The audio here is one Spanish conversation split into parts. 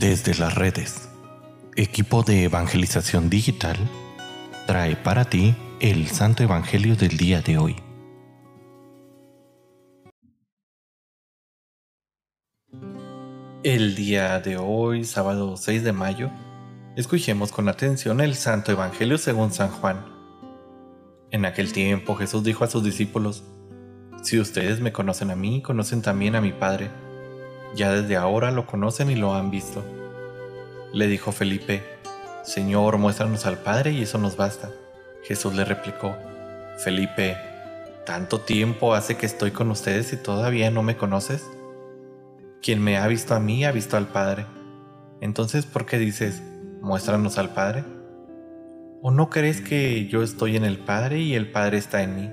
Desde las redes, equipo de evangelización digital trae para ti el Santo Evangelio del día de hoy. El día de hoy, sábado 6 de mayo, escuchemos con atención el Santo Evangelio según San Juan. En aquel tiempo Jesús dijo a sus discípulos, Si ustedes me conocen a mí, conocen también a mi Padre ya desde ahora lo conocen y lo han visto. Le dijo Felipe, Señor, muéstranos al Padre y eso nos basta. Jesús le replicó, Felipe, ¿tanto tiempo hace que estoy con ustedes y todavía no me conoces? Quien me ha visto a mí ha visto al Padre. Entonces, ¿por qué dices, muéstranos al Padre? ¿O no crees que yo estoy en el Padre y el Padre está en mí?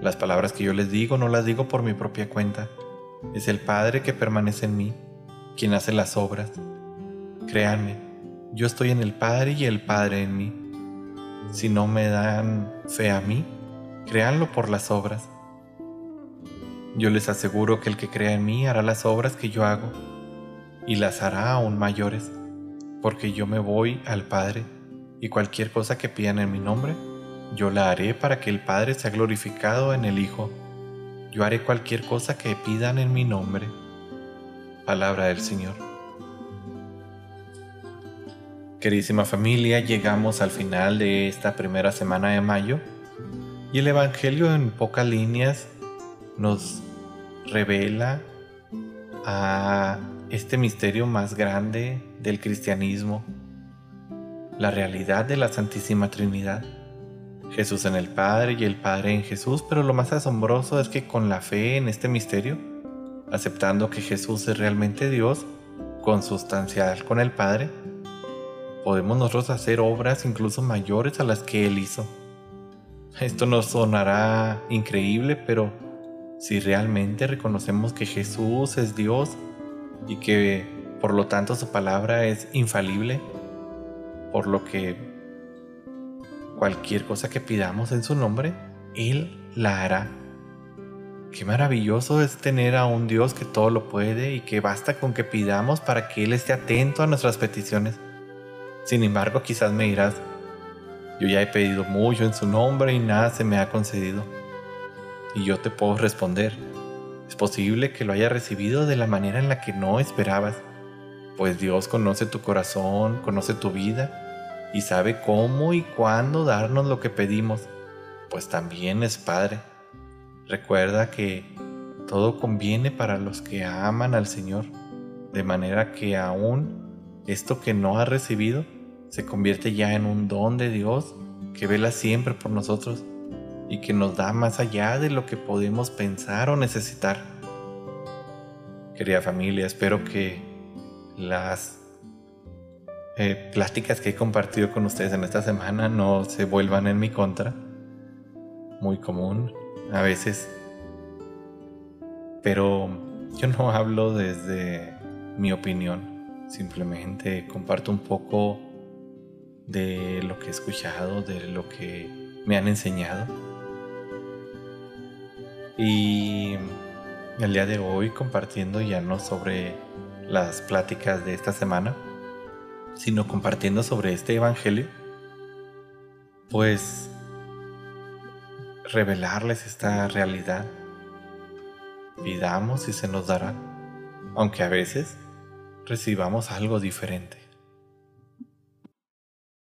Las palabras que yo les digo no las digo por mi propia cuenta es el Padre que permanece en mí, quien hace las obras. Créanme, yo estoy en el Padre y el Padre en mí. Si no me dan fe a mí, créanlo por las obras. Yo les aseguro que el que crea en mí hará las obras que yo hago, y las hará aún mayores, porque yo me voy al Padre, y cualquier cosa que pidan en mi nombre, yo la haré para que el Padre sea glorificado en el Hijo. Yo haré cualquier cosa que pidan en mi nombre. Palabra del Señor. Queridísima familia, llegamos al final de esta primera semana de mayo y el Evangelio en pocas líneas nos revela a este misterio más grande del cristianismo, la realidad de la Santísima Trinidad. Jesús en el Padre y el Padre en Jesús, pero lo más asombroso es que con la fe en este misterio, aceptando que Jesús es realmente Dios, consustancial con el Padre, podemos nosotros hacer obras incluso mayores a las que Él hizo. Esto nos sonará increíble, pero si realmente reconocemos que Jesús es Dios y que por lo tanto su palabra es infalible, por lo que cualquier cosa que pidamos en su nombre, Él la hará. Qué maravilloso es tener a un Dios que todo lo puede y que basta con que pidamos para que Él esté atento a nuestras peticiones. Sin embargo, quizás me dirás, yo ya he pedido mucho en su nombre y nada se me ha concedido. Y yo te puedo responder, es posible que lo haya recibido de la manera en la que no esperabas, pues Dios conoce tu corazón, conoce tu vida y sabe cómo y cuándo darnos lo que pedimos, pues también es Padre. Recuerda que todo conviene para los que aman al Señor, de manera que aún esto que no ha recibido se convierte ya en un don de Dios que vela siempre por nosotros y que nos da más allá de lo que podemos pensar o necesitar. Querida familia, espero que las eh, pláticas que he compartido con ustedes en esta semana no se vuelvan en mi contra. Muy común a veces. Pero yo no hablo desde mi opinión. Simplemente comparto un poco de lo que he escuchado, de lo que me han enseñado. Y el día de hoy compartiendo ya no sobre las pláticas de esta semana, sino compartiendo sobre este Evangelio, pues revelarles esta realidad. Pidamos y se nos dará, aunque a veces recibamos algo diferente.